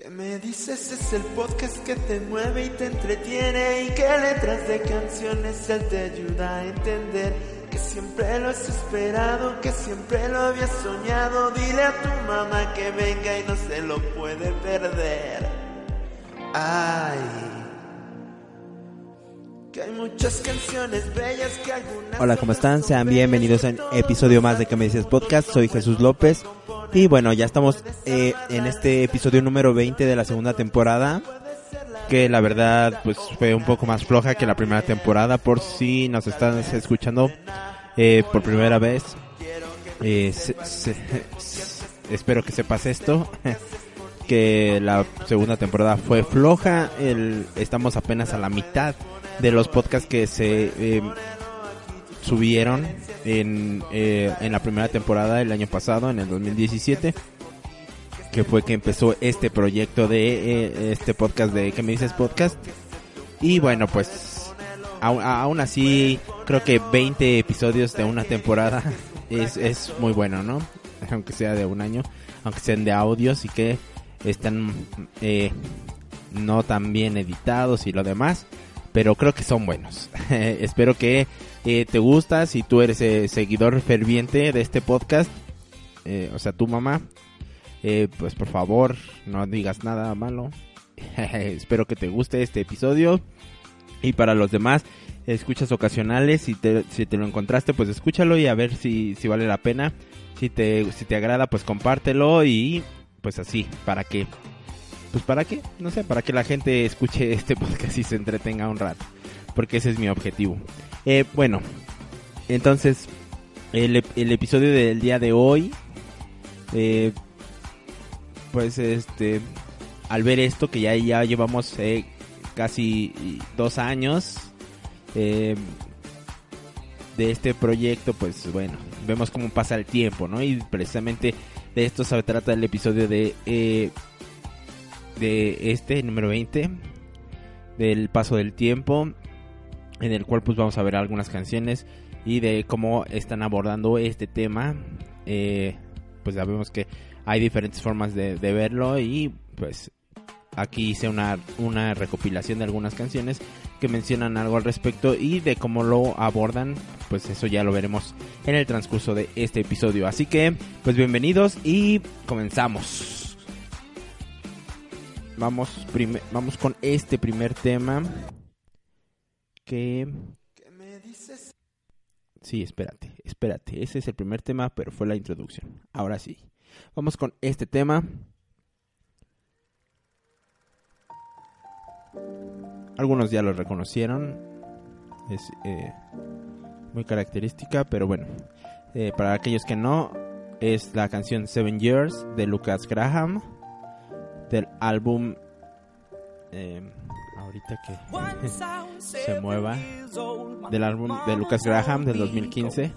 ¿Qué me dices? Es el podcast que te mueve y te entretiene y que letras de canciones él te ayuda a entender que siempre lo has esperado, que siempre lo habías soñado. Dile a tu mamá que venga y no se lo puede perder. Ay. Que hay muchas canciones bellas que algunas Hola, ¿cómo están? Sean bienvenidos a un episodio más de Que me dices podcast. Soy Jesús López. Y bueno, ya estamos eh, en este episodio número 20 de la segunda temporada. Que la verdad, pues fue un poco más floja que la primera temporada. Por si nos están escuchando eh, por primera vez. Eh, se- se- espero que sepas esto. que la segunda temporada fue floja. El, estamos apenas a la mitad de los podcasts que se eh, subieron en, eh, en la primera temporada del año pasado, en el 2017. Que fue que empezó este proyecto de eh, este podcast de ¿Qué me dices podcast? Y bueno, pues aún, aún así creo que 20 episodios de una temporada es, es muy bueno, ¿no? Aunque sea de un año, aunque sean de audios y que están eh, no tan bien editados y lo demás, pero creo que son buenos. Espero que eh, te gusta, si tú eres eh, seguidor ferviente de este podcast, eh, o sea, tu mamá, pues por favor no digas nada malo. Espero que te guste este episodio. Y para los demás, escuchas ocasionales, si te, si te lo encontraste, pues escúchalo y a ver si, si vale la pena. Si te, si te agrada, pues compártelo y pues así, para que, pues para qué, no sé, para que la gente escuche este podcast y se entretenga un rato. Porque ese es mi objetivo. Eh, bueno, entonces, el, ep- el episodio del día de hoy, eh, pues este, al ver esto, que ya, llevamos eh, casi dos años eh, de este proyecto, pues bueno, vemos cómo pasa el tiempo, ¿no? Y precisamente de esto se trata el episodio de, de este, número 20, del paso del tiempo, en el cual pues vamos a ver algunas canciones y de cómo están abordando este tema. Eh, pues sabemos que hay diferentes formas de, de verlo y pues aquí hice una, una recopilación de algunas canciones que mencionan algo al respecto y de cómo lo abordan, pues eso ya lo veremos en el transcurso de este episodio. Así que, pues bienvenidos y comenzamos. Vamos, vamos con este primer tema que... ¿Qué me dices? Sí, espérate, espérate. Ese es el primer tema, pero fue la introducción. Ahora sí. Vamos con este tema. Algunos ya lo reconocieron. Es eh, muy característica, pero bueno. Eh, para aquellos que no, es la canción Seven Years de Lucas Graham. Del álbum... eh, ahorita que se mueva. Del álbum de Lucas Graham del 2015.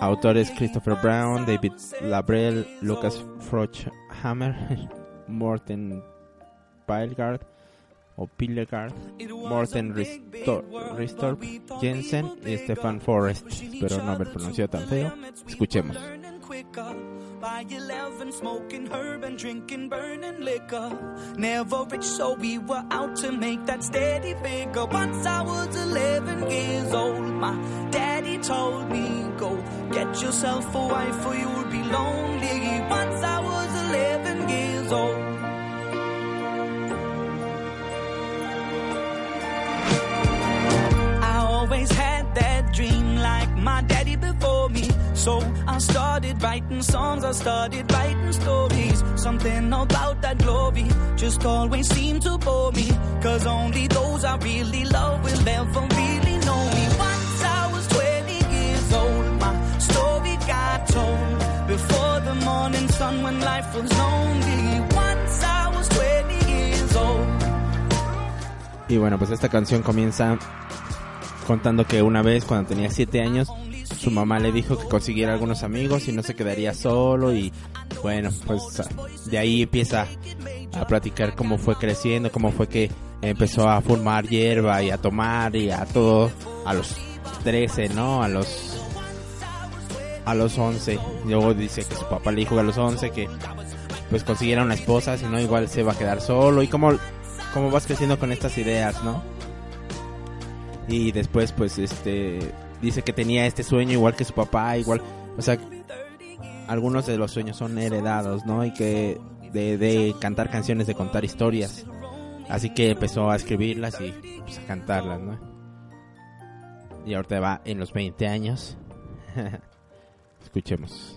Autores Christopher Brown, David Labrel, Lucas Frochhammer, Morten Pilgard o Pilgard, Morten Ristor, Ristorp, Jensen y Stefan Forrest. Espero no haber pronunciado tan feo. Escuchemos. By 11, smoking herb and drinking burning liquor. Never rich, so we were out to make that steady figure. Once I was 11 years old, my daddy told me, Go get yourself a wife or you'll be lonely. Once I was 11 years old. I always had that dream like my me. So I started writing songs, I started writing stories. Something about that glory just always seemed to bore me. Cause only those I really love will ever really know me. Once I was 20 years old, my story got told. Before the morning sun when life was lonely. Once I was 20 years old. Y bueno, pues esta canción comienza contando que una vez cuando tenía 7 años su mamá le dijo que consiguiera algunos amigos y no se quedaría solo y bueno, pues de ahí empieza a platicar cómo fue creciendo, cómo fue que empezó a fumar hierba y a tomar y a todo a los 13, ¿no? A los a los 11. Luego dice que su papá le dijo a los 11 que pues consiguiera una esposa, si no igual se va a quedar solo y cómo cómo vas creciendo con estas ideas, ¿no? Y después pues este dice que tenía este sueño igual que su papá, igual, o sea, algunos de los sueños son heredados, ¿no? Y que de, cantar canciones, de contar historias. Así que empezó a escribirlas y pues, a cantarlas, ¿no? Y ahorita va en los 20 años. Escuchemos.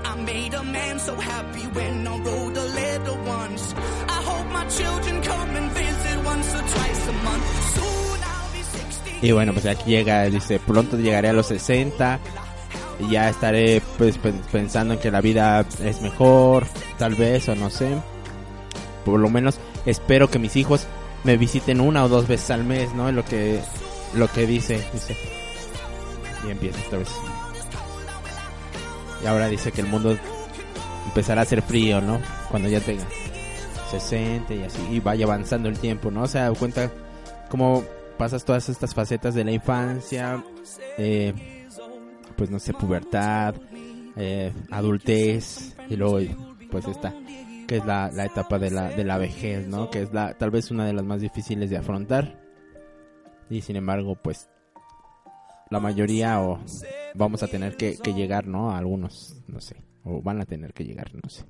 Made a man so happy when I wrote a letter once. I hope my children come and visit once or twice a month. Soon I'll be 60. Y bueno, pues aquí llega, dice, pronto llegaré a los 60 y ya estaré pues pen- pensando en que la vida es mejor, tal vez o no sé. Por lo menos espero que mis hijos me visiten una o dos veces al mes, ¿no? Lo que lo que dice, dice. Y empieza esta vez. Y ahora dice que el mundo empezará a ser frío, ¿no? Cuando ya tenga 60 y así y vaya avanzando el tiempo, ¿no? O sea, cuenta cómo pasas todas estas facetas de la infancia, eh, pues no sé, pubertad, eh, adultez y luego pues esta que es la, la etapa de la, de la vejez, ¿no? Que es la tal vez una de las más difíciles de afrontar y sin embargo pues la mayoría o vamos a tener que, llegar, ¿no? A algunos, no sé, o van a tener que llegar, no sé,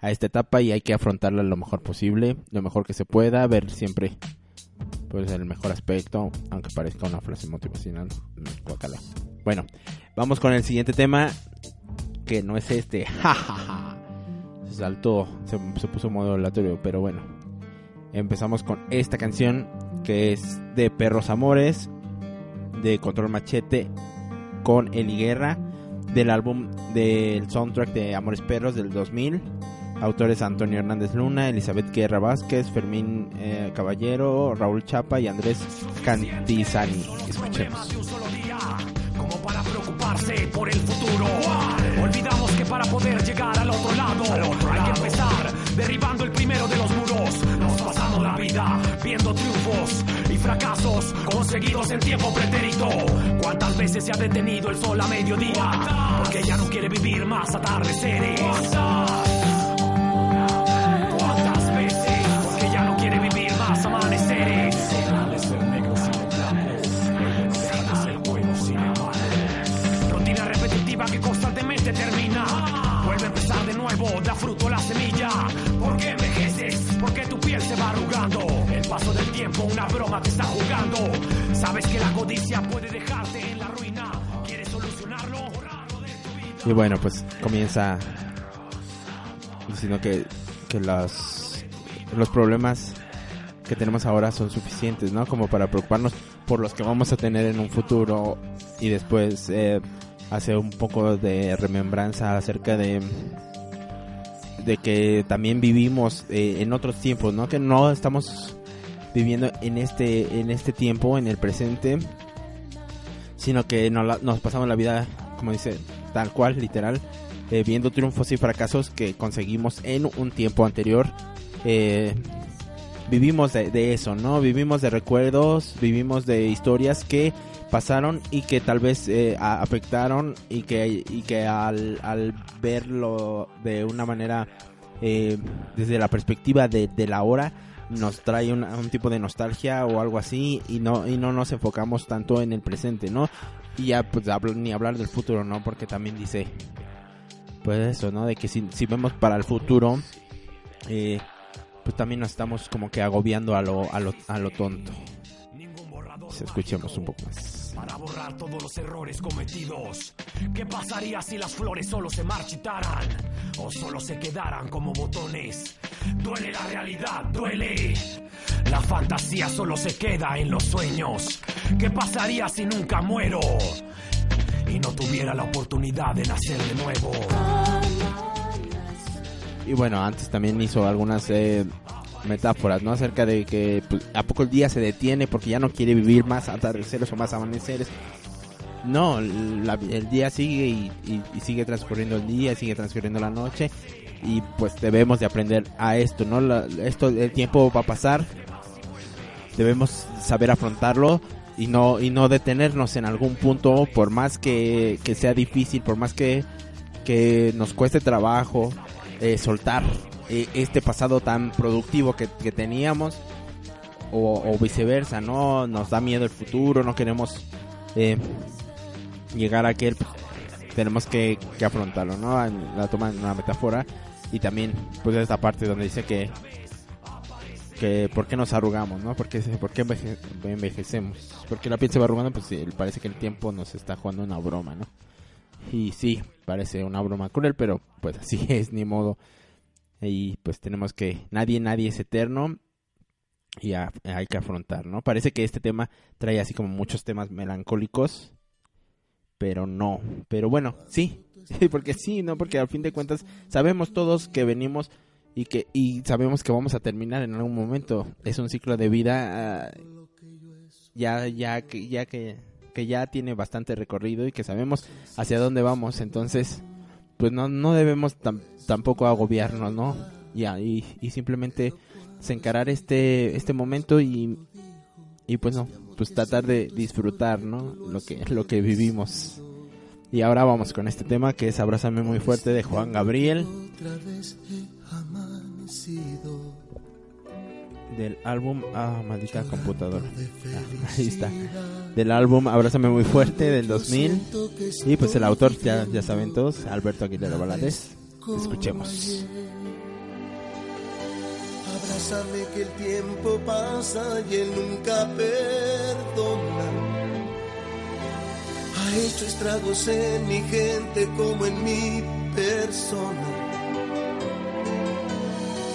a esta etapa y hay que afrontarla lo mejor posible, lo mejor que se pueda, ver siempre pues el mejor aspecto, aunque parezca una frase motivacional, guácala. Bueno, vamos con el siguiente tema, que no es este, jajaja, se saltó, se, se puso modo aleatorio, pero bueno, empezamos con esta canción que es de Perros Amores, de Control Machete, con Eli Guerra, del álbum del soundtrack de Amores Perros del 2000. Autores Antonio Hernández Luna, Elizabeth Guerra Vázquez, Fermín eh, Caballero, Raúl Chapa y Andrés Cantizani. Escuchemos. Fracasos conseguidos en tiempo pretérito. ¿Cuántas veces se ha detenido el sol a mediodía? Porque ya no quiere vivir más atardeceres. Y bueno, pues comienza diciendo que, que los, los problemas que tenemos ahora son suficientes, ¿no? Como para preocuparnos por los que vamos a tener en un futuro y después eh, hace un poco de remembranza acerca de de que también vivimos eh, en otros tiempos, ¿no? Que no estamos viviendo en este en este tiempo, en el presente, sino que nos, nos pasamos la vida, como dice, tal cual, literal, eh, viendo triunfos y fracasos que conseguimos en un tiempo anterior. Eh, vivimos de, eso, ¿no? Vivimos de recuerdos, vivimos de historias que pasaron y que tal vez eh, afectaron y que, y que al, al verlo de una manera eh, desde la perspectiva de la hora nos trae una- un tipo de nostalgia o algo así y no y no nos enfocamos tanto en el presente, ¿no? Y ya pues hablo- ni hablar del futuro, ¿no? Porque también dice pues eso, ¿no? De que si, si vemos para el futuro eh, pues también nos estamos como que agobiando a lo, a lo, a lo tonto. pues escuchemos un poco más. Para borrar todos los errores cometidos. ¿Qué pasaría si las flores solo se marchitaran o solo se quedaran como botones? Duele la realidad, duele. La fantasía solo se queda en los sueños. ¿Qué pasaría si nunca muero y no tuviera la oportunidad de nacer de nuevo? Y bueno, antes también hizo algunas eh, metáforas, ¿no? Acerca de que pues, a poco el día se detiene porque ya no quiere vivir más atardeceres o más amaneceres. No, la- el día sigue y, sigue transcurriendo el día, sigue transcurriendo la noche y pues debemos de aprender a esto, ¿no? La- esto, el tiempo va a pasar, debemos saber afrontarlo y no y no detenernos en algún punto por más que, que sea difícil, por más que, que nos cueste trabajo eh, soltar eh, este pasado tan productivo que, teníamos o, viceversa, ¿no? Nos da miedo el futuro, no queremos eh, llegar a aquel, tenemos que, afrontarlo, ¿no? La toma en una metáfora y también pues esta parte donde dice que que por qué nos arrugamos, ¿no? ¿Por qué, por qué enveje- envejecemos? Porque la piel se va arrugando, pues parece que el tiempo nos está jugando una broma, ¿no? Y sí, parece una broma cruel, pero pues así es, ni modo. Y pues tenemos que, nadie, nadie es eterno y a- hay que afrontar, ¿no? Parece que este tema trae así como muchos temas melancólicos, pero no. Pero bueno, sí, porque sí, ¿no? Porque al fin de cuentas sabemos todos que venimos y que y sabemos que vamos a terminar en algún momento. Es un ciclo de vida ah, ya ya que ya que, que ya tiene bastante recorrido y que sabemos hacia dónde vamos, entonces pues no no debemos tam- tampoco agobiarnos, ¿no? Ya y, y simplemente encarar este este momento y y pues no, pues tratar de disfrutar, ¿no? Lo que lo que vivimos. Y ahora vamos con este tema que es Abrázame muy fuerte de Juan Gabriel Otra vez he amanecido. Del álbum Ah, maldita computadora. Ah, ahí está. Del álbum Abrázame muy fuerte del 2000. Y pues el autor ya, ya saben todos, Alberto Aguilera Valadez. Escuchemos. Abrázame que el tiempo pasa y él nunca perdona. Ha hecho estragos en mi gente como en mi persona.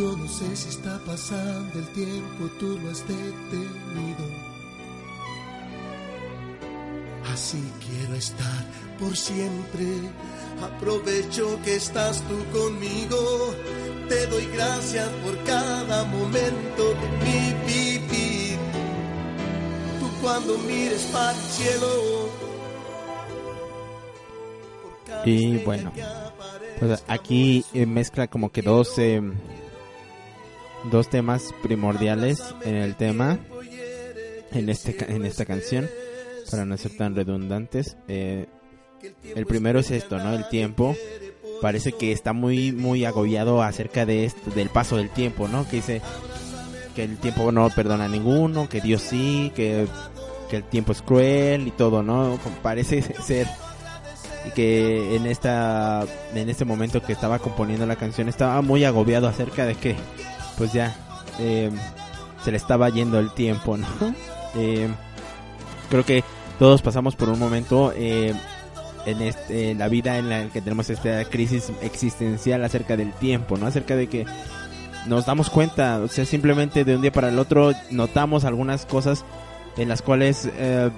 Yo no sé si está pasando el tiempo, tú lo has detenido. Así quiero estar por siempre. Aprovecho que estás tú conmigo. Te doy gracias por cada momento de mi vivir. Tú cuando mires para el cielo. Y bueno, Pues aquí eh, mezcla como que dos, eh, dos temas primordiales en el tema, en, este, en esta canción, para no ser tan redundantes. Eh, el primero es esto, ¿no? El tiempo. Parece que está muy, muy agobiado acerca de esto, del paso del tiempo, ¿no? Que dice que el tiempo no perdona a ninguno, que Dios sí, que, que el tiempo es cruel y todo, ¿no? Parece ser y que en esta en este momento que estaba componiendo la canción estaba muy agobiado acerca de que pues ya eh, se le estaba yendo el tiempo no Eh, creo que todos pasamos por un momento eh, en este la vida en la que tenemos esta crisis existencial acerca del tiempo no acerca de que nos damos cuenta o sea simplemente de un día para el otro notamos algunas cosas en las cuales eh,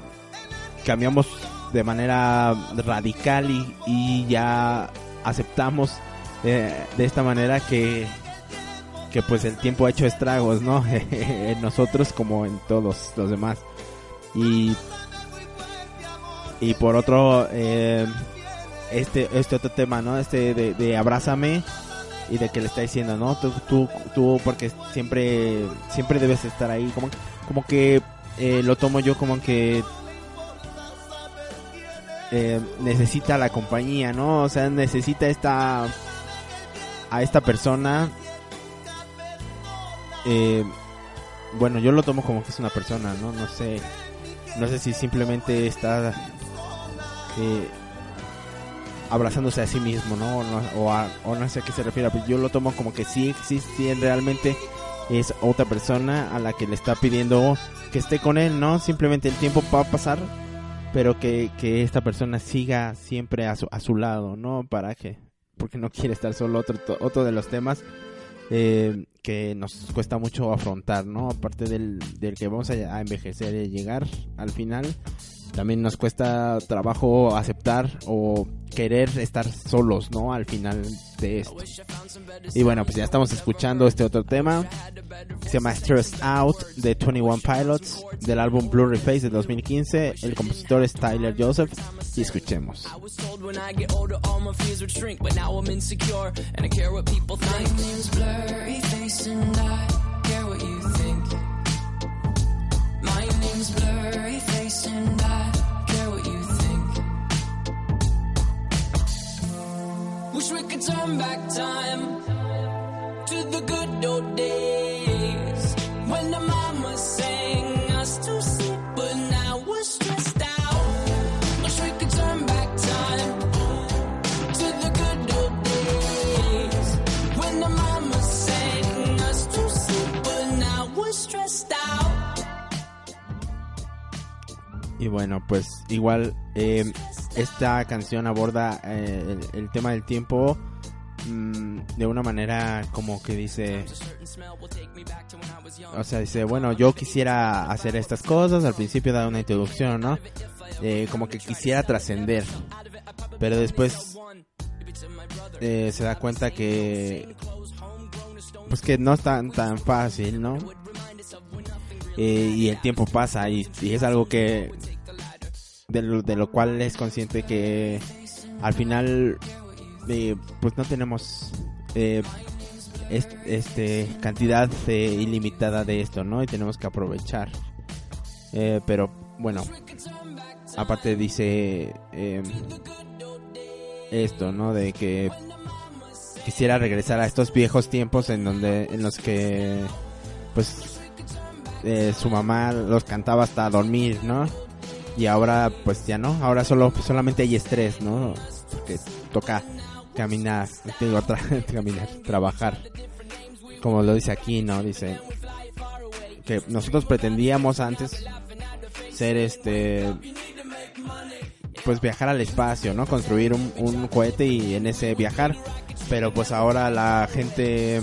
cambiamos de manera radical y, y ya aceptamos eh, de esta manera que que pues el tiempo ha hecho estragos no en nosotros como en todos los demás y y por otro eh, este este otro tema no este de, de abrázame y de que le está diciendo no tú tú tú porque siempre siempre debes estar ahí como como que eh, lo tomo yo como que eh, necesita la compañía, ¿no? O sea, necesita esta a esta persona. Eh, bueno, yo lo tomo como que es una persona, ¿no? No sé, no sé si simplemente está eh, abrazándose a sí mismo, ¿no? O, no, o, a- o no sé a qué se refiere, pero yo lo tomo como que sí, sí, sí, realmente es otra persona a la que le está pidiendo que esté con él, ¿no? Simplemente el tiempo va a pasar, pero que, que esta persona siga siempre a su, a su lado, ¿no? Para que, porque no quiere estar solo, otro, otro de los temas eh, que nos cuesta mucho afrontar, ¿no? Aparte del, del que vamos a, a envejecer y llegar al final, también nos cuesta trabajo aceptar o querer estar solos, ¿no? Al final de esto. Y bueno, pues ya estamos escuchando este otro tema. Se llama Stressed Out de 21 Pilots del álbum Blurry Face de 2015. El compositor es Tyler Joseph. Y escuchemos. Back time to the good old days. When the Y bueno, pues igual eh, esta canción aborda eh, el, tema del tiempo mm, de una manera como que dice, o sea, dice, bueno, yo quisiera hacer estas cosas, al principio da una introducción, ¿no? Eh, como que quisiera trascender, pero después se da cuenta que, pues que no es tan, tan fácil, ¿no? Y el tiempo pasa y es algo que de lo, de lo cual es consciente que al final eh, pues no tenemos eh, est- este cantidad eh, ilimitada de esto no y tenemos que aprovechar. Eh, pero bueno aparte dice eh, esto no de que quisiera regresar a estos viejos tiempos en donde en los que pues su mamá los cantaba hasta dormir no y ahora pues ya no. Ahora solo solamente hay estrés no porque toca caminar digo tra- caminar trabajar. Como lo dice aquí no dice que nosotros pretendíamos antes ser este pues viajar al espacio no construir un cohete y en ese viajar. Pero pues ahora la gente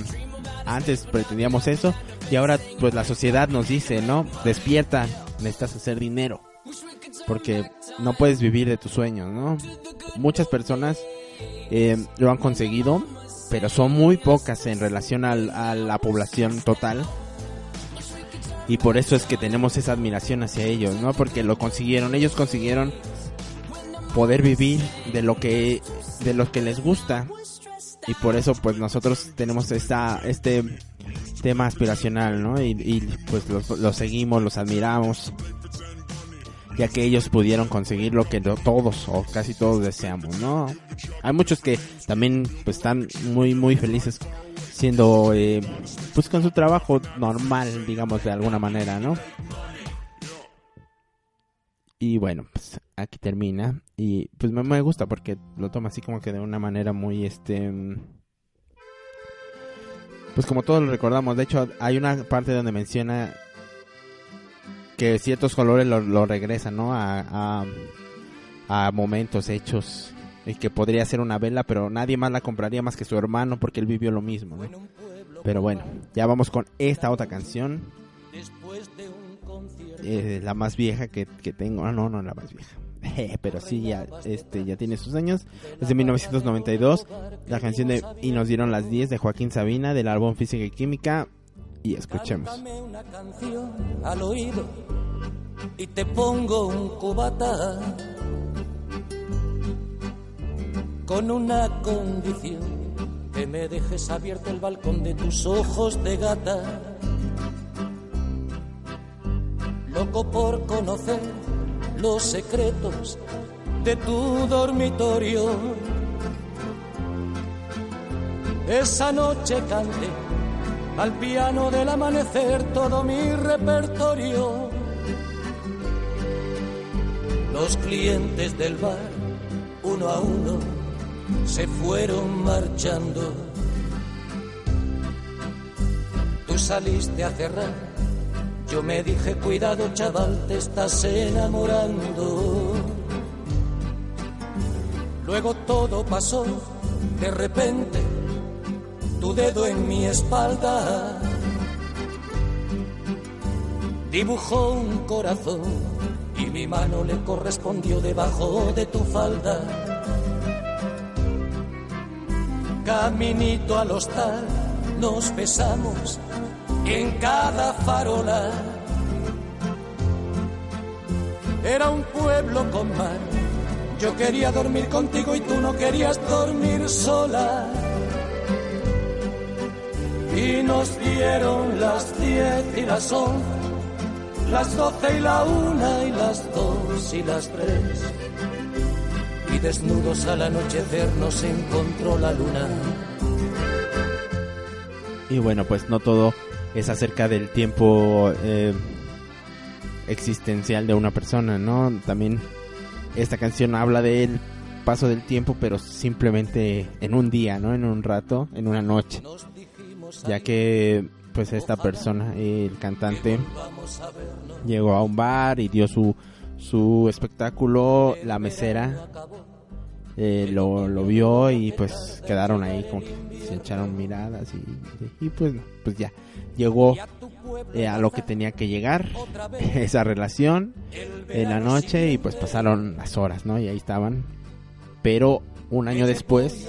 antes pretendíamos eso y ahora pues la sociedad nos dice no despierta necesitas hacer dinero porque no puedes vivir de tus sueños, ¿no? Muchas personas eh, lo han conseguido, pero son muy pocas en relación al- a la población total. Y por eso es que tenemos esa admiración hacia ellos, ¿no? Porque lo consiguieron, ellos consiguieron poder vivir de lo que de lo que les gusta. Y por eso pues nosotros tenemos esta este tema aspiracional, ¿no? Y, y, pues los, los seguimos, los admiramos ya que ellos pudieron conseguir lo que todos o casi todos deseamos, ¿no? Hay muchos que también pues están muy muy felices siendo eh, pues con su trabajo normal, digamos de alguna manera, ¿no? Y bueno, pues aquí termina y pues me, me gusta porque lo toma así como que de una manera muy este mm, pues como todos lo recordamos, de hecho hay una parte donde menciona que ciertos colores lo, regresan, ¿no? A, a, a momentos hechos. Y que podría ser una vela, pero nadie más la compraría más que su hermano porque él vivió lo mismo, ¿no? Pero bueno, ya vamos con esta otra canción. Eh, la más vieja que, que tengo. Ah, no, no, la más vieja. pero sí, ya, este, ya tiene sus años. Es de 1992. La canción de Y nos dieron las 10 de Joaquín Sabina del álbum Física y Química. Y escuchemos. Cántame una canción al oído y te pongo un cubata con una condición que me dejes abierto el balcón de tus ojos de gata loco por conocer los secretos de tu dormitorio. Esa noche canté al piano del amanecer todo mi repertorio. Los clientes del bar, uno a uno, se fueron marchando. Tú saliste a cerrar, yo me dije, cuidado chaval, te estás enamorando. Luego todo pasó, de repente, tu dedo en mi espalda dibujó un corazón y mi mano le correspondió debajo de tu falda. Caminito al hostal nos besamos en cada farola. Era un pueblo con mar. Yo quería dormir contigo y tú no querías dormir sola. Y nos dieron las diez y las once, las doce y la una y las dos y las tres. Y desnudos al anochecer nos encontró la luna. Y bueno, pues no todo es acerca del tiempo eh, existencial de una persona, ¿no? También esta canción habla del paso del tiempo, pero simplemente en un día, ¿no? En un rato, en una noche. Ya que pues esta persona, el cantante, llegó a un bar y dio su, su espectáculo, la mesera eh, lo, lo vio y pues quedaron ahí como que se echaron miradas y, y pues, pues ya llegó eh, a lo que tenía que llegar esa relación en la noche y pues pasaron las horas, ¿no? Y ahí estaban. Pero un año después,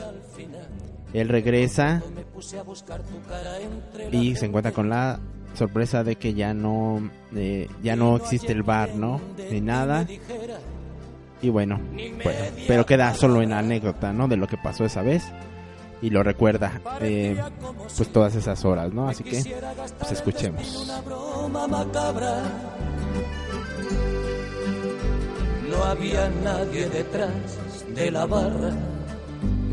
él regresa y se encuentra con la sorpresa de que ya no eh, ya no existe el bar, ¿no? Ni nada. Y bueno, bueno, pero queda solo en la anécdota, ¿no? De lo que pasó esa vez y lo recuerda eh, pues todas esas horas, ¿no? Así que pues escuchemos. Una broma macabra. No había nadie detrás de la barra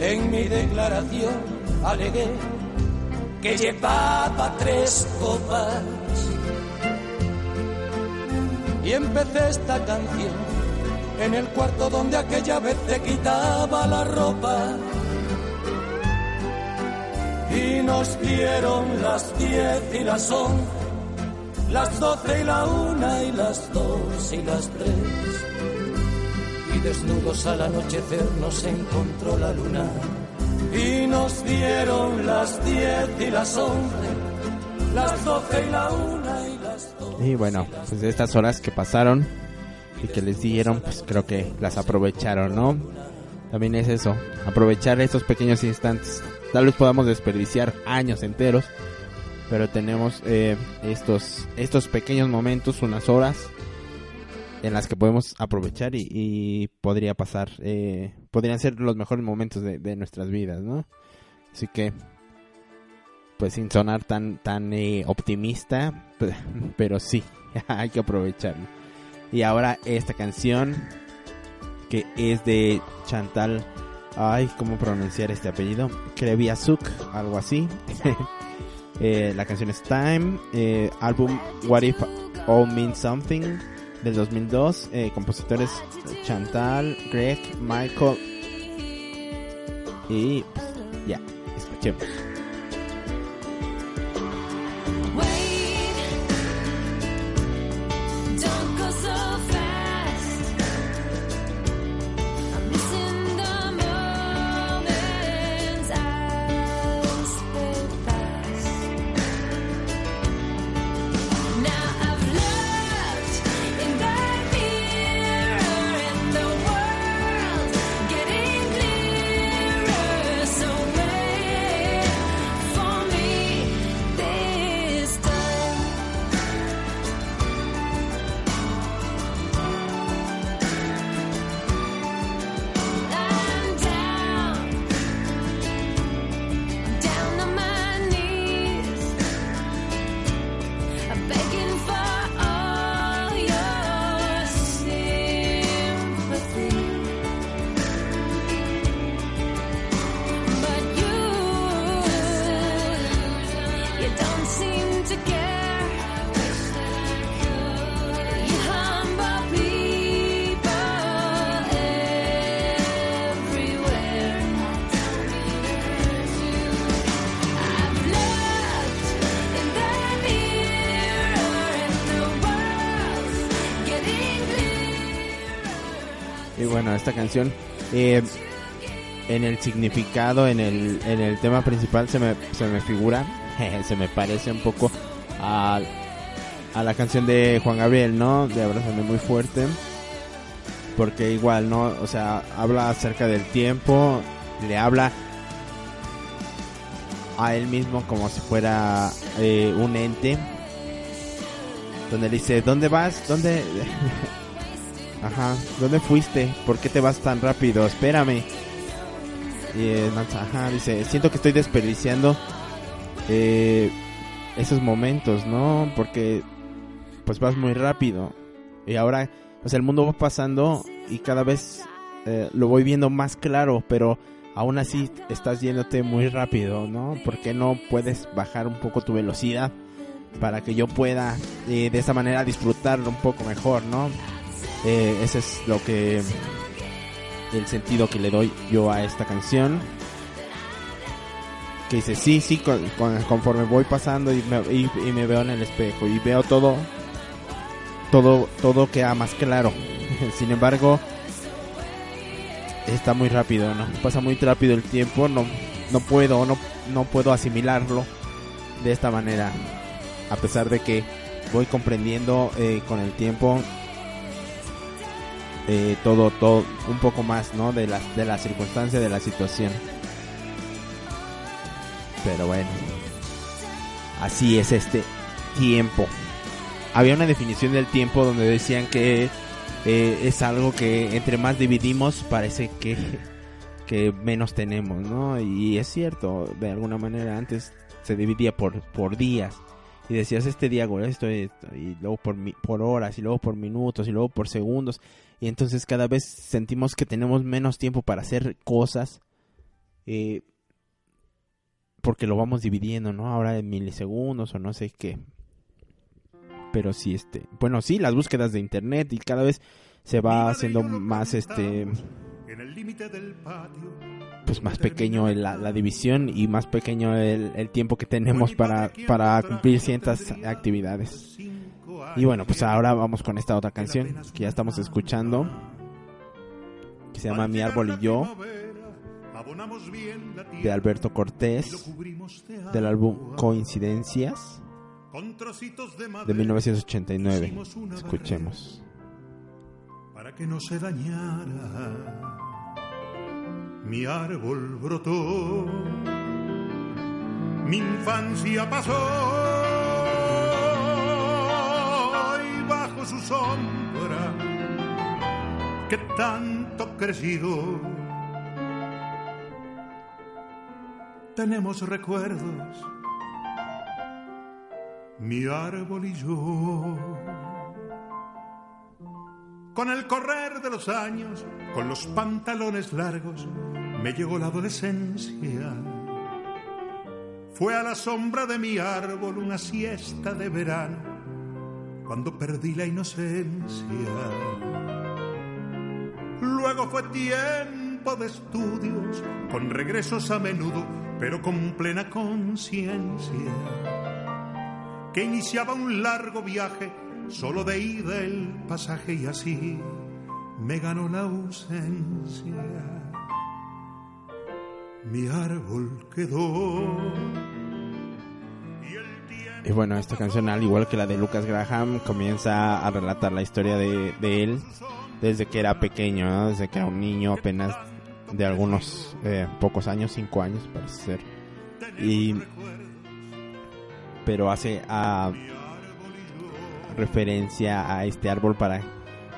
En mi declaración alegué que llevaba tres copas y empecé esta canción en el cuarto donde aquella vez te quitaba la ropa. Y nos dieron las diez y las once, las doce y la una y las dos y las tres. Desnudos al anochecer nos encontró la luna. Y nos dieron las diez y las once, las doce y la una y las dos. Y bueno, pues estas horas que pasaron y que les dieron, pues creo que las aprovecharon, ¿no? También es eso, aprovechar estos pequeños instantes. Tal vez podamos desperdiciar años enteros, pero tenemos eh, estos, estos pequeños momentos, unas horas, en las que podemos aprovechar y, podría pasar, eh, podrían ser los mejores momentos de, nuestras vidas, ¿no? Así que, pues sin sonar tan, tan eh, optimista, pero sí, hay que aprovecharlo. Y ahora esta canción que es de Chantal. Ay, ¿cómo pronunciar este apellido? Kreviazuk, algo así. eh, la canción es Time, eh, álbum What If All Means Something del 2002. Eh, compositores Chantal, Greg, Michael. Y pues, ya, escuchemos. Now I've bueno, esta canción eh, en el significado, en el, en el tema principal se me, se me figura, se me parece un poco a, a la canción de Juan Gabriel, ¿no? De Abrázame muy fuerte. Porque igual, ¿no? O sea, habla acerca del tiempo, le habla a él mismo como si fuera eh, un ente. Donde le dice, ¿dónde vas? ¿Dónde? Ajá, ¿dónde fuiste? ¿Por qué te vas tan rápido? Espérame. Y eh, ajá, dice, siento que estoy desperdiciando eh, esos momentos, ¿no? Porque pues vas muy rápido. Y ahora, pues el mundo va pasando y cada vez eh, lo voy viendo más claro, pero aún así estás yéndote muy rápido, ¿no? ¿Por qué no puedes bajar un poco tu velocidad para que yo pueda eh, de esa manera disfrutarlo un poco mejor, ¿no? Eh, ese es lo que el sentido que le doy yo a esta canción. Que dice sí sí con- con- conforme voy pasando y me, y me veo en el espejo y veo todo todo todo queda más claro. Sin embargo está muy rápido no pasa muy rápido el tiempo no no puedo no no puedo asimilarlo de esta manera. A pesar de que voy comprendiendo eh, con el tiempo todo todo un poco más no de las de la circunstancia de la situación. Pero bueno así es este tiempo. Había una definición del tiempo donde decían que eh, es algo que entre más dividimos parece que que menos tenemos no y es cierto de alguna manera antes se dividía por por días. Y decías este día hago esto, esto y luego por por horas y luego por minutos y luego por segundos y entonces cada vez sentimos que tenemos menos tiempo para hacer cosas eh, porque lo vamos dividiendo, ¿no? Ahora en milisegundos o no sé qué. Pero sí, este, bueno, sí, las búsquedas de internet y cada vez se va haciendo más, este, En el límite del patio. pues más pequeño la división y más pequeño el, el tiempo que tenemos para, para cumplir ciertas actividades. Y bueno, pues ahora vamos con esta otra canción que ya estamos escuchando, que se llama Mi árbol y yo, de Alberto Cortés, del álbum. Coincidencias de madera de 1989. hicimos una Escuchemos. para que no se dañara. Mi árbol brotó, mi infancia pasó que tanto creció. Tenemos recuerdos, mi árbol y yo. Con el correr de los años, con los pantalones largos, me llegó la adolescencia. Fue a la sombra de mi árbol una siesta de verano, cuando perdí la inocencia. Luego fue tiempo de estudios, con regresos a menudo, pero con plena conciencia, que iniciaba un largo viaje solo de ida el pasaje y así me ganó la ausencia. Mi árbol quedó. Y bueno, esta canción, al igual que la de Lucas Graham, comienza a relatar la historia de, de él desde que era pequeño, ¿no? desde que era un niño apenas de algunos eh, pocos años, cinco años parece ser. Y pero hace a referencia a este árbol para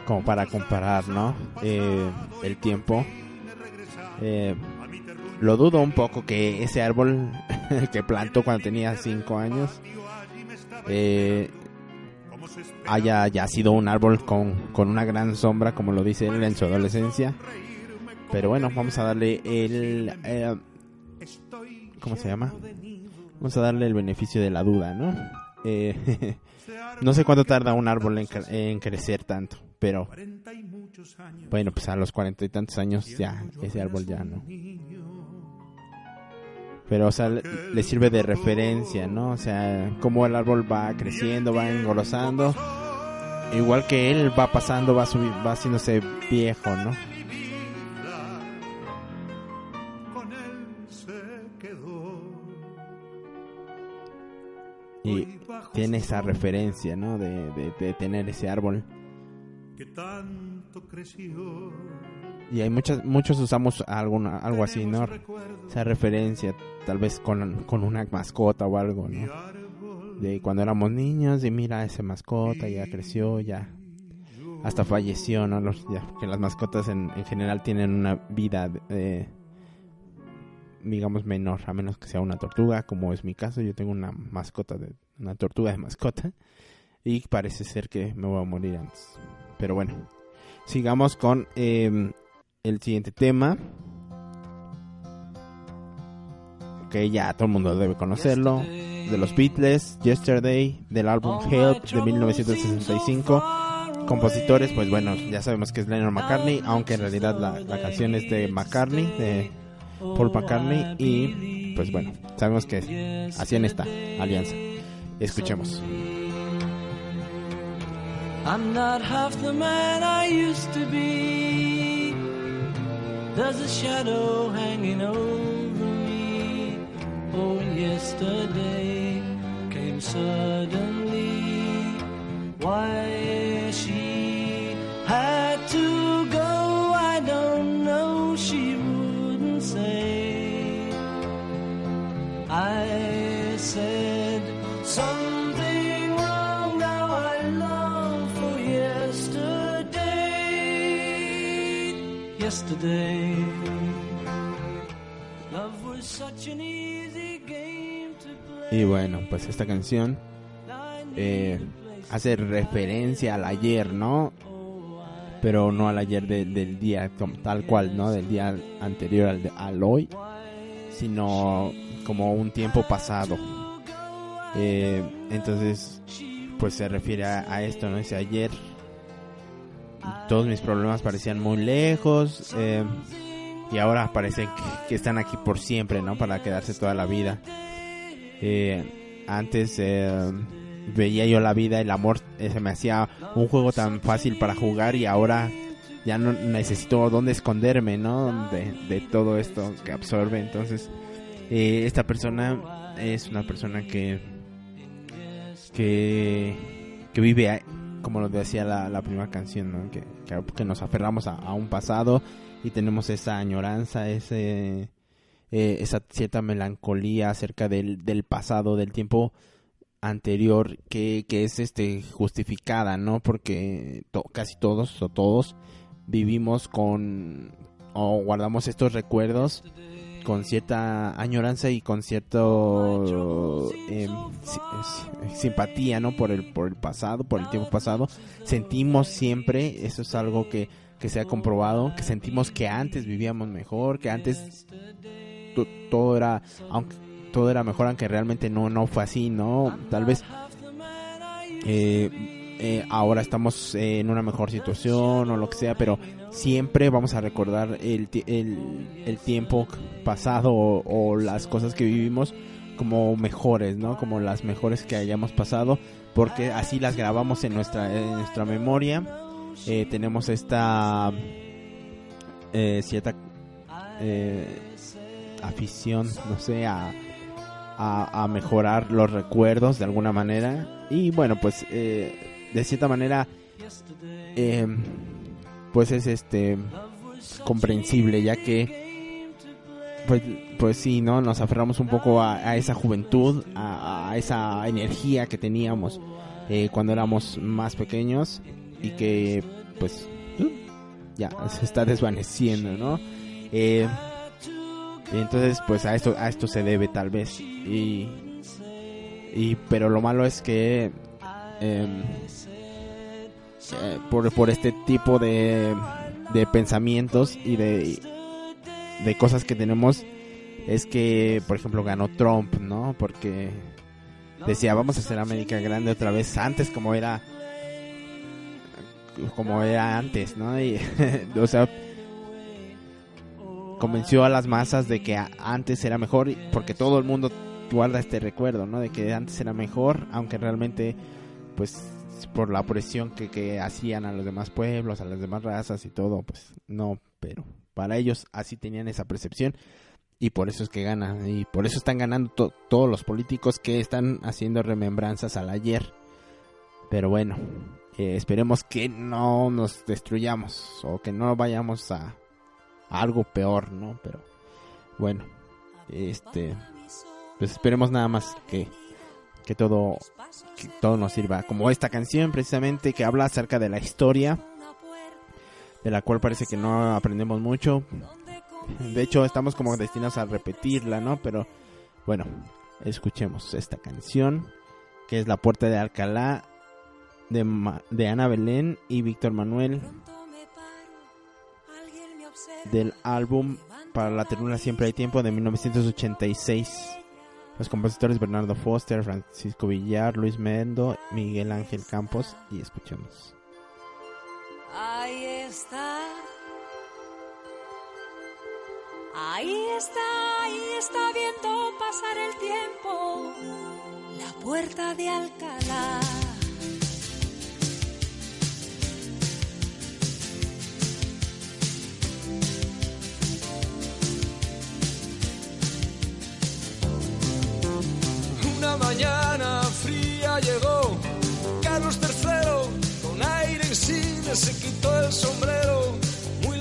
como para comparar, ¿no? Eh, el tiempo. Eh, lo dudo un poco que ese árbol que plantó cuando tenía cinco años eh, haya ya sido un árbol con, con una gran sombra, como lo dice él en su adolescencia. Pero bueno, vamos a darle el... eh, ¿Cómo se llama? Vamos a darle el beneficio de la duda, ¿no? Eh, no sé cuánto tarda un árbol en, en crecer tanto, pero... Bueno, pues a los cuarenta y tantos años ya, ese árbol ya no pero o sea le sirve de referencia, ¿no? O sea, cómo el árbol va creciendo, va engolosando, igual que él va pasando, va subir, va haciéndose viejo, ¿no? Y tiene esa referencia, ¿no? De, de, de tener ese árbol que tanto creció. Y hay muchas, muchos usamos algo, algo así, ¿no? Esa referencia, tal vez con, con una mascota o algo, ¿no? De cuando éramos niños y mira esa mascota, ya creció, ya hasta falleció, ¿no? Los, ya, que las mascotas en, en general tienen una vida, eh, digamos, menor, a menos que sea una tortuga, como es mi caso. Yo tengo una mascota, de una tortuga de mascota, y parece ser que me voy a morir antes. Pero bueno, sigamos con eh, el siguiente tema. Que ya todo el mundo debe conocerlo. De los Beatles, Yesterday, del álbum Help de 1965 compositores, pues bueno, ya sabemos que es Lennon McCartney, aunque en realidad la, la, canción es de McCartney, de Paul McCartney, y pues bueno, sabemos que hacían esta alianza. Escuchemos. I'm not half the man I used to be. There's a shadow hanging over me. Oh, yesterday came suddenly. Why she yesterday. Love was such an easy game to play. Y bueno, pues esta canción eh, hace referencia al ayer, ¿no? Pero no al ayer de, del día tal cual, ¿no? Del día anterior al, de, al hoy, sino como un tiempo pasado. Eh, entonces, pues se refiere a, a, esto, ¿no? Ese ayer, todos mis problemas parecían muy lejos eh, y ahora parece que, están aquí por siempre, ¿no? Para quedarse toda la vida. Eh, antes veía yo la vida, el amor eh, se me hacía un juego tan fácil para jugar y ahora ya no necesito dónde esconderme, ¿no? De, todo esto que absorbe. Entonces, eh, esta persona es una persona que que, que vive, como lo decía la, primera canción, ¿no? Que, que, nos aferramos a, un pasado y tenemos esa añoranza, ese eh, esa cierta melancolía acerca del, del pasado, del tiempo anterior que, que es este justificada, ¿no? Porque casi todos o todos vivimos con o guardamos estos recuerdos con cierta añoranza y con cierto eh, simpatía, ¿no? Por el por el pasado, por el tiempo pasado. Sentimos siempre, eso es algo que que se ha comprobado, que sentimos que antes vivíamos mejor, que antes todo era aunque todo era mejor aunque realmente no no fue así no tal vez eh, eh, ahora estamos en una mejor situación o lo que sea pero siempre vamos a recordar el, el, el tiempo pasado o, las cosas que vivimos como mejores no como las mejores que hayamos pasado porque así las grabamos en nuestra en nuestra memoria. Eh, tenemos esta cierta afición no sé a a, a, mejorar los recuerdos de alguna manera. Y bueno pues eh, de cierta manera eh, pues es este comprensible ya que pues pues sí no nos aferramos un poco a, esa juventud a, esa energía que teníamos eh, cuando éramos más pequeños y que pues ya se está desvaneciendo no eh, entonces pues a esto a esto se debe tal vez. Y y pero lo malo es que eh, eh, por, por este tipo de, de pensamientos y de de cosas que tenemos es que por ejemplo ganó Trump no porque decía vamos a hacer América grande otra vez antes como era como era antes no y o sea convenció a las masas de que antes era mejor porque todo el mundo guarda este recuerdo, ¿no? De que antes era mejor, aunque realmente, pues, por la presión que, que hacían a los demás pueblos, a las demás razas y todo, pues, no, pero para ellos así tenían esa percepción y por eso es que ganan y por eso están ganando to- todos los políticos que están haciendo remembranzas al ayer. Pero bueno, eh, esperemos que no nos destruyamos o que no vayamos a, a algo peor, ¿no? Pero bueno, este, pues esperemos nada más que, que todo, que todo nos sirva. Como esta canción precisamente que habla acerca de la historia, de la cual parece que no aprendemos mucho. De hecho, estamos como destinados a repetirla, ¿no? Pero bueno, escuchemos esta canción, que es La Puerta de Alcalá, de, Ma- de Ana Belén y Víctor Manuel, del álbum Para la ternura siempre hay tiempo de 1986. Los compositores Bernardo Foster, Francisco Villar, Luis Mendo, Miguel Ángel Campos y escuchemos. Ahí está. Ahí está, ahí está viendo pasar el tiempo. La puerta de Alcalá.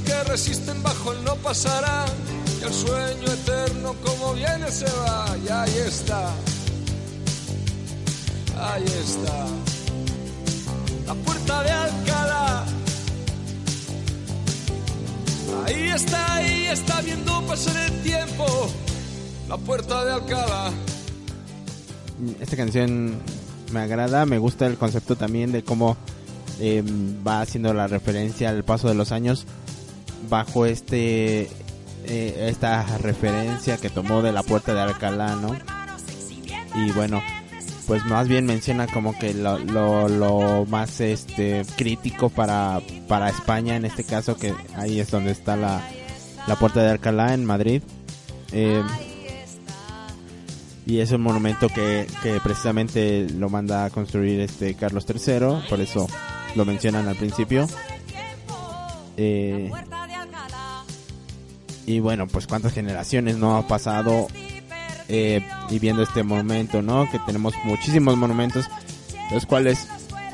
que resisten bajo el no pasará, y el sueño eterno como viene se va, y ahí está, ahí está, la puerta de Alcalá. Ahí está, ahí está viendo pasar el tiempo, la puerta de Alcalá. Esta canción me agrada, me gusta el concepto también de cómo eh, va haciendo la referencia al paso de los años bajo este eh, esta referencia que tomó de la puerta de Alcalá, ¿no? Y bueno, pues más bien menciona como que lo, lo, lo más este crítico para, para España en este caso que ahí es donde está la, la puerta de Alcalá en Madrid. Eh, y es un monumento que, que precisamente lo manda a construir este Carlos III, por eso lo mencionan al principio. Eh, y bueno, pues cuántas generaciones no ha pasado eh, y viendo este monumento, ¿no? Que tenemos muchísimos monumentos, los cuales,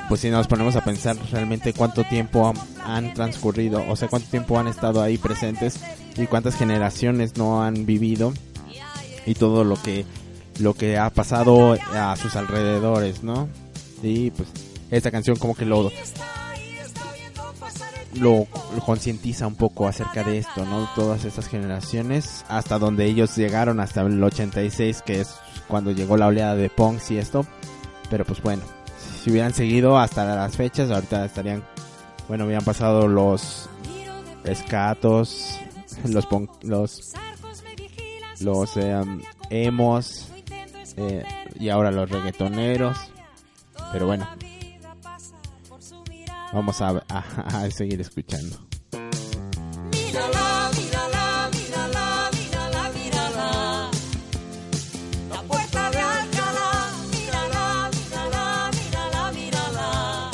pues si nos ponemos a pensar realmente cuánto tiempo han transcurrido, o sea, cuánto tiempo han estado ahí presentes y cuántas generaciones no han vivido y todo lo que lo que ha pasado a sus alrededores, ¿no? Y pues esta canción como que lo lo, concientiza un poco acerca de esto, ¿no? Todas estas generaciones hasta donde ellos llegaron hasta el 86 que es cuando llegó la oleada de punks y esto. Pero pues bueno, si hubieran seguido hasta las fechas ahorita estarían bueno, habían pasado los escatos, los punk, los los eh, emos eh, y ahora los reggaetoneros. Pero bueno, vamos a, a- a seguir escuchando. Mírala, mírala, mírala, mírala, mírala. La puerta de Alcalá, mírala, mírala, mírala, mírala.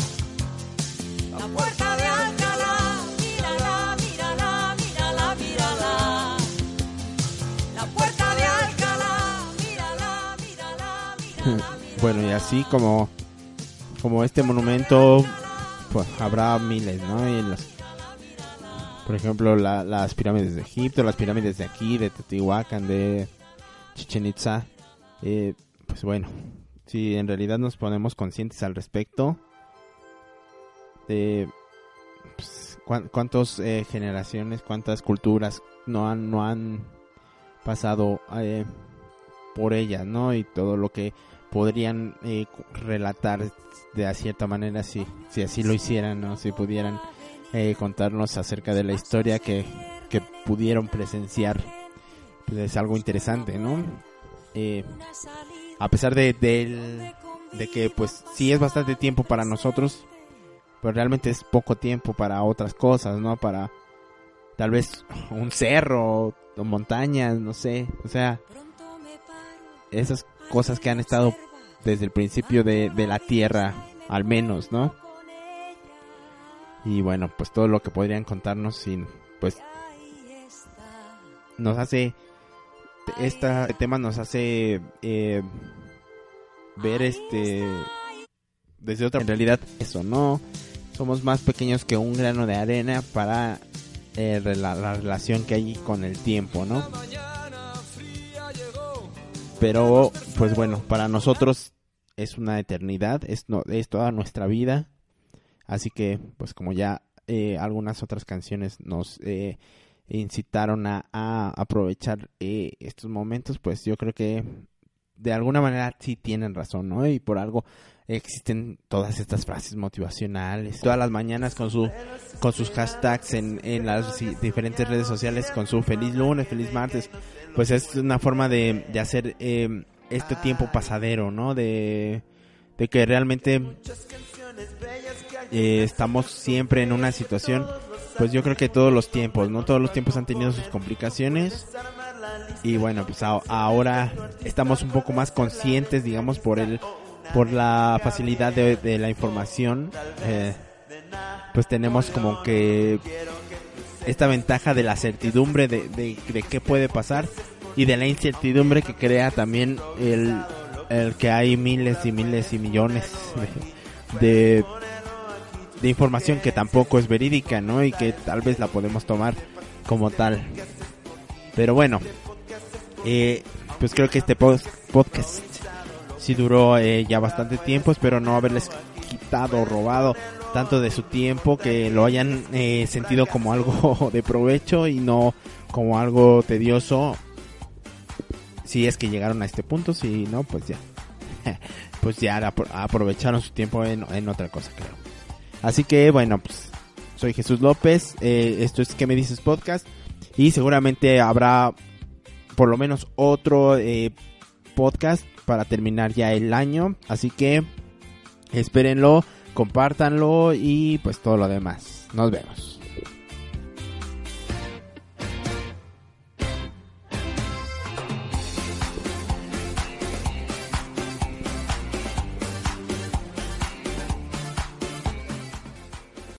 La puerta de Alcalá, mírala, mírala, mírala, mírala. La puerta de Alcalá, mírala, mírala, mírala. bueno, y así como, como este monumento, habrá miles, ¿no? Y los, por ejemplo, la- las pirámides de Egipto, las pirámides de aquí, de Teotihuacán, de Chichen Itza. Eh, pues bueno, si en realidad nos ponemos conscientes al respecto de pues, cuán- cuántas eh, generaciones, cuántas culturas no han, no han pasado eh, por ellas, ¿no? Y todo lo que podrían eh, relatar de cierta manera si, si así lo hicieran, ¿no? Si pudieran eh, contarnos acerca de la historia que, que pudieron presenciar. Pues es algo interesante, ¿no? Eh, a pesar de, del- de que pues sí es bastante tiempo para nosotros, pero realmente es poco tiempo para otras cosas, ¿no? Para tal vez un cerro o montañas, no sé, o sea, esas cosas que han estado desde el principio de, de la tierra, al menos, ¿no? Y bueno, pues todo lo que podrían contarnos sin, pues, nos hace, este tema nos hace eh, ver este, desde otra, realidad eso, ¿no? Somos más pequeños que un grano de arena para eh, la relación que hay con el tiempo, ¿no? Pero, pues bueno, para nosotros es una eternidad, es, no, es toda nuestra vida. Así que, pues como ya eh, algunas otras canciones nos eh, incitaron a, aprovechar eh, estos momentos, pues yo creo que de alguna manera sí tienen razón, ¿no? Y por algo existen todas estas frases motivacionales, todas las mañanas con su con sus hashtags en, en las diferentes redes sociales, con su feliz lunes, feliz martes, pues es una forma de, de hacer eh, este tiempo pasadero, ¿no? De, de que realmente eh, estamos siempre en una situación, pues yo creo que todos los tiempos, ¿no? Todos los tiempos han tenido sus complicaciones. Y bueno, pues ahora estamos un poco más conscientes, digamos, por el por la facilidad de, la información. eh, pues tenemos como que esta ventaja de la certidumbre de, de, qué puede pasar y de la incertidumbre que crea también el, el que hay miles y miles y millones de, de, información que tampoco es verídica, ¿no? Y que tal vez la podemos tomar como tal. Pero bueno, eh, pues creo que este podcast sí duró eh, ya bastante tiempo. Espero no haberles quitado o robado tanto de su tiempo que lo hayan eh, sentido como algo de provecho y no como algo tedioso. Si es que llegaron a este punto, si no, pues ya. Pues ya apro- aprovecharon su tiempo en, otra cosa, creo. Así que bueno, pues soy Jesús López. eh, esto es ¿Qué me dices podcast? Y seguramente habrá por lo menos otro podcast para terminar ya el año. Así que espérenlo, compártanlo y pues todo lo demás. Nos vemos.